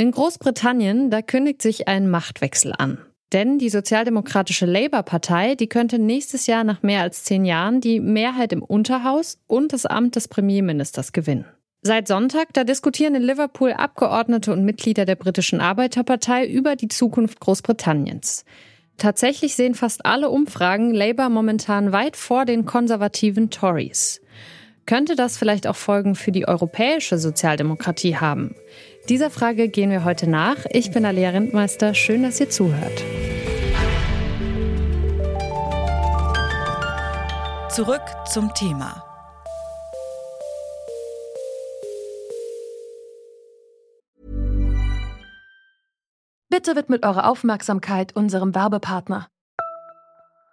In Großbritannien, da kündigt sich ein Machtwechsel an. Denn die sozialdemokratische Labour-Partei, die könnte nächstes Jahr nach mehr als zehn Jahren die Mehrheit im Unterhaus und das Amt des Premierministers gewinnen. Seit Sonntag, da diskutieren in Liverpool Abgeordnete und Mitglieder der britischen Arbeiterpartei über die Zukunft Großbritanniens. Tatsächlich sehen fast alle Umfragen Labour momentan weit vor den konservativen Tories. Könnte das vielleicht auch Folgen für die europäische Sozialdemokratie haben? Dieser Frage gehen wir heute nach. Ich bin Alia Rentmeister. Schön, dass ihr zuhört. Zurück zum Thema. Bitte widmet eure Aufmerksamkeit unserem Werbepartner.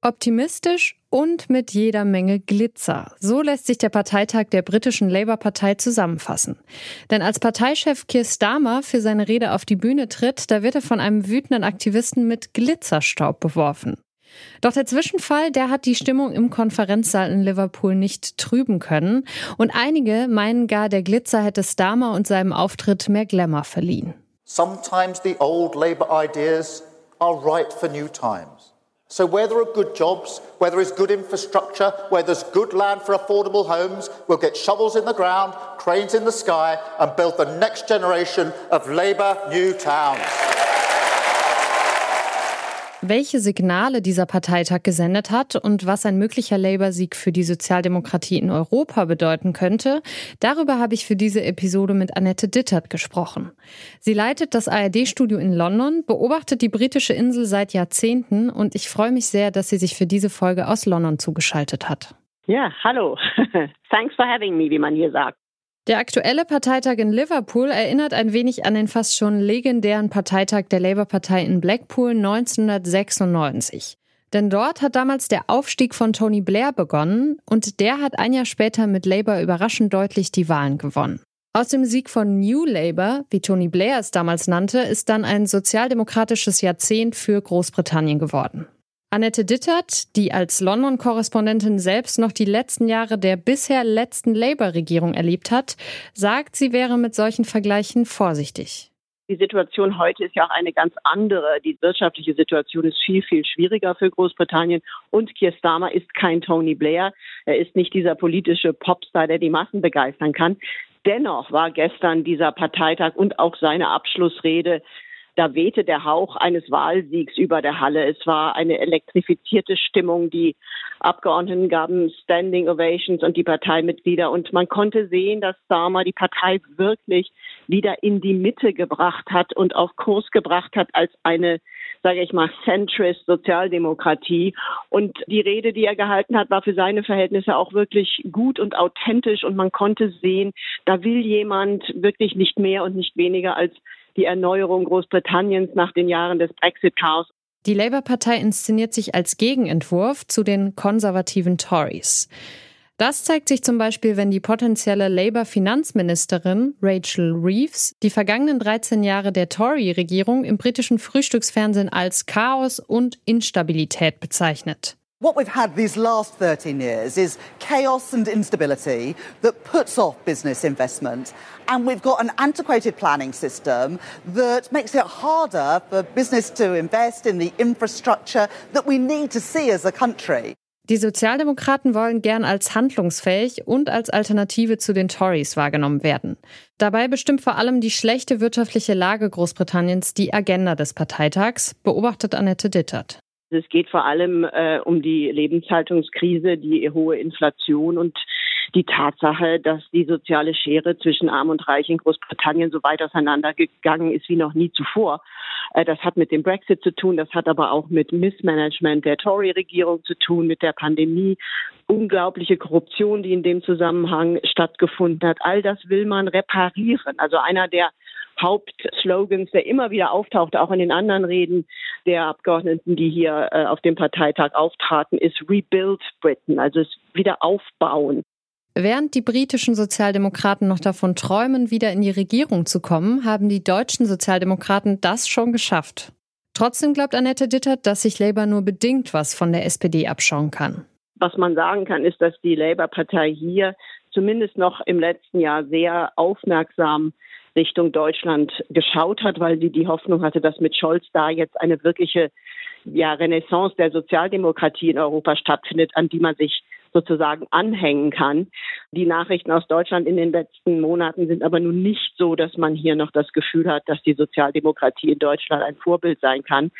Optimistisch und mit jeder Menge Glitzer. So lässt sich der Parteitag der britischen Labour-Partei zusammenfassen. Denn als Parteichef Keir Starmer für seine Rede auf die Bühne tritt, da wird er von einem wütenden Aktivisten mit Glitzerstaub beworfen. Doch der Zwischenfall, der hat die Stimmung im Konferenzsaal in Liverpool nicht trüben können. Und einige meinen gar, der Glitzer hätte Starmer und seinem Auftritt mehr Glamour verliehen. Sometimes the old Labour ideas are right for new times. So, where there are good jobs, where there is good infrastructure, where there's good land for affordable homes, we'll get shovels in the ground, cranes in the sky, and build the next generation of Labour new towns. Welche Signale dieser Parteitag gesendet hat und was ein möglicher Labour-Sieg für die Sozialdemokratie in Europa bedeuten könnte, darüber habe ich für diese Episode mit Annette Dittert gesprochen. Sie leitet das ARD-Studio in London, beobachtet die britische Insel seit Jahrzehnten und ich freue mich sehr, dass sie sich für diese Folge aus London zugeschaltet hat. Ja, hallo. Thanks for having me, wie man hier sagt. Der aktuelle Parteitag in Liverpool erinnert ein wenig an den fast schon legendären Parteitag der Labour-Partei in Blackpool 1996. Denn dort hat damals der Aufstieg von Tony Blair begonnen und der hat ein Jahr später mit Labour überraschend deutlich die Wahlen gewonnen. Aus dem Sieg von New Labour, wie Tony Blair es damals nannte, ist dann ein sozialdemokratisches Jahrzehnt für Großbritannien geworden. Annette Dittert, die als London-Korrespondentin selbst noch die letzten Jahre der bisher letzten Labour-Regierung erlebt hat, sagt, sie wäre mit solchen Vergleichen vorsichtig. Die Situation heute ist ja auch eine ganz andere. Die wirtschaftliche Situation ist viel, viel schwieriger für Großbritannien. Und Keir Starmer ist kein Tony Blair. Er ist nicht dieser politische Popstar, der die Massen begeistern kann. Dennoch war gestern dieser Parteitag und auch seine Abschlussrede da wehte der Hauch eines Wahlsiegs über der Halle. Es war eine elektrifizierte Stimmung. Die Abgeordneten gaben Standing Ovations und die Parteimitglieder. Und man konnte sehen, dass Starmer die Partei wirklich wieder in die Mitte gebracht hat und auf Kurs gebracht hat als eine sage ich mal, centrist Sozialdemokratie. Und die Rede, die er gehalten hat, war für seine Verhältnisse auch wirklich gut und authentisch. Und man konnte sehen, da will jemand wirklich nicht mehr und nicht weniger als die Erneuerung Großbritanniens nach den Jahren des Brexit-Chaos. Die Labour-Partei inszeniert sich als Gegenentwurf zu den konservativen Tories. Das zeigt sich zum Beispiel, wenn die potenzielle Labour-Finanzministerin Rachel Reeves die vergangenen 13 Jahre der Tory-Regierung im britischen Frühstücksfernsehen als Chaos und Instabilität bezeichnet. What we've had these last 13 years is chaos and instability that puts off business investment. And we've got an antiquated planning system that makes it harder for business to invest in the infrastructure that we need to see as a country. Die Sozialdemokraten wollen gern als handlungsfähig und als Alternative zu den Tories wahrgenommen werden. Dabei bestimmt vor allem die schlechte wirtschaftliche Lage Großbritanniens die Agenda des Parteitags, beobachtet Annette Dittert. Es geht vor allem äh, um die Lebenshaltungskrise, die hohe Inflation und die Tatsache, dass die soziale Schere zwischen Arm und Reich in Großbritannien so weit auseinandergegangen ist wie noch nie zuvor. Äh, das hat mit dem Brexit zu tun, das hat aber auch mit Missmanagement der Tory-Regierung zu tun, mit der Pandemie, unglaubliche Korruption, die in dem Zusammenhang stattgefunden hat. All das will man reparieren. Also einer der Hauptslogans, der immer wieder auftaucht, auch in den anderen Reden der Abgeordneten, die hier äh, auf dem Parteitag auftraten, ist Rebuild Britain, also es wieder aufbauen. Während die britischen Sozialdemokraten noch davon träumen, wieder in die Regierung zu kommen, haben die deutschen Sozialdemokraten das schon geschafft. Trotzdem glaubt Annette Dittert, dass sich Labour nur bedingt was von der SPD abschauen kann. Was man sagen kann, ist, dass die Labour-Partei hier zumindest noch im letzten Jahr sehr aufmerksam Richtung Deutschland geschaut hat, weil sie die Hoffnung hatte, dass mit Scholz da jetzt eine wirkliche ja, Renaissance der Sozialdemokratie in Europa stattfindet, an die man sich sozusagen anhängen kann. Die Nachrichten aus Deutschland in den letzten Monaten sind aber nun nicht so, dass man hier noch das Gefühl hat, dass die Sozialdemokratie in Deutschland ein Vorbild sein kann.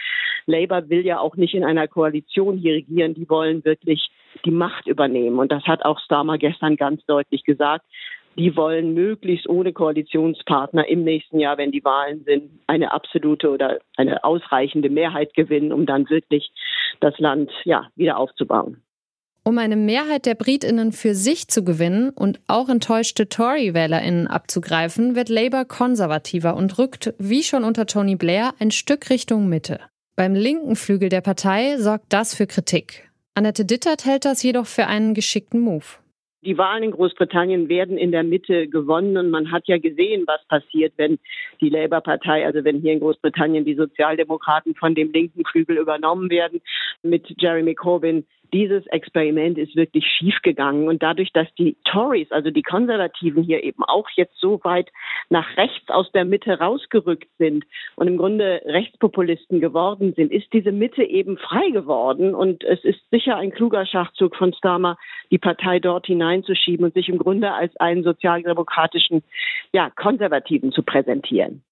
Labour will ja auch nicht in einer Koalition hier regieren. Die wollen wirklich die Macht übernehmen. Und das hat auch Starmer gestern ganz deutlich gesagt die wollen möglichst ohne Koalitionspartner im nächsten Jahr, wenn die Wahlen sind, eine absolute oder eine ausreichende Mehrheit gewinnen, um dann wirklich das Land ja, wieder aufzubauen. Um eine Mehrheit der Britinnen für sich zu gewinnen und auch enttäuschte Tory-Wählerinnen abzugreifen, wird Labour konservativer und rückt, wie schon unter Tony Blair, ein Stück Richtung Mitte. Beim linken Flügel der Partei sorgt das für Kritik. Annette Dittert hält das jedoch für einen geschickten Move. Die Wahlen in Großbritannien werden in der Mitte gewonnen und man hat ja gesehen, was passiert, wenn die Labour-Partei, also wenn hier in Großbritannien die Sozialdemokraten von dem linken Flügel übernommen werden mit Jeremy Corbyn dieses Experiment ist wirklich schiefgegangen. Und dadurch, dass die Tories, also die Konservativen hier eben auch jetzt so weit nach rechts aus der Mitte rausgerückt sind und im Grunde Rechtspopulisten geworden sind, ist diese Mitte eben frei geworden. Und es ist sicher ein kluger Schachzug von Starmer, die Partei dort hineinzuschieben und sich im Grunde als einen sozialdemokratischen, ja, Konservativen zu präsentieren.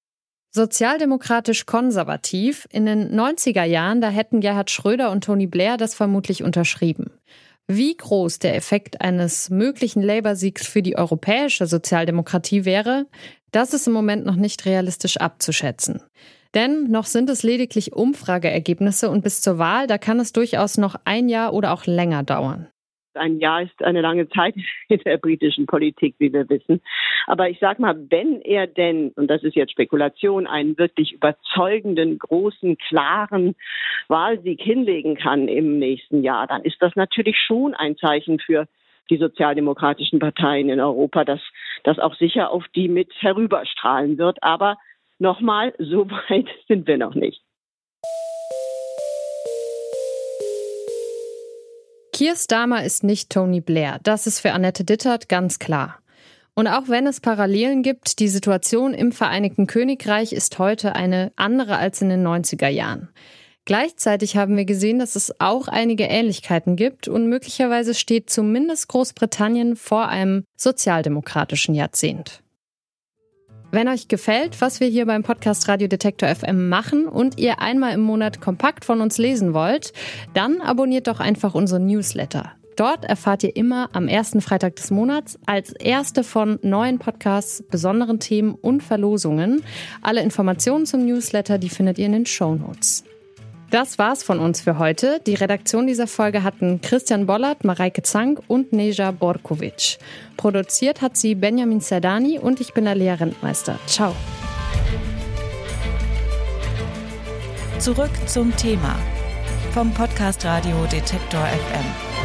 Sozialdemokratisch konservativ. In den 90er Jahren, da hätten Gerhard Schröder und Tony Blair das vermutlich unterschrieben. Wie groß der Effekt eines möglichen Labour-Siegs für die europäische Sozialdemokratie wäre, das ist im Moment noch nicht realistisch abzuschätzen. Denn noch sind es lediglich Umfrageergebnisse und bis zur Wahl, da kann es durchaus noch ein Jahr oder auch länger dauern. Ein Jahr ist eine lange Zeit in der britischen Politik, wie wir wissen. Aber ich sage mal, wenn er denn, und das ist jetzt Spekulation, einen wirklich überzeugenden, großen, klaren Wahlsieg hinlegen kann im nächsten Jahr, dann ist das natürlich schon ein Zeichen für die sozialdemokratischen Parteien in Europa, dass das auch sicher auf die mit herüberstrahlen wird. Aber nochmal, so weit sind wir noch nicht. Keir Starmer ist nicht Tony Blair. Das ist für Annette Dittert ganz klar. Und auch wenn es Parallelen gibt, die Situation im Vereinigten Königreich ist heute eine andere als in den 90er Jahren. Gleichzeitig haben wir gesehen, dass es auch einige Ähnlichkeiten gibt und möglicherweise steht zumindest Großbritannien vor einem sozialdemokratischen Jahrzehnt. Wenn euch gefällt, was wir hier beim Podcast Radio Detektor FM machen und ihr einmal im Monat kompakt von uns lesen wollt, dann abonniert doch einfach unseren Newsletter. Dort erfahrt ihr immer am ersten Freitag des Monats als erste von neuen Podcasts, besonderen Themen und Verlosungen. Alle Informationen zum Newsletter, die findet ihr in den Show Notes. Das war's von uns für heute. Die Redaktion dieser Folge hatten Christian Bollert, Mareike Zank und Neja Borkovic. Produziert hat sie Benjamin Zerdani und ich bin Alea Rentmeister. Ciao. Zurück zum Thema vom Podcast Radio Detektor FM.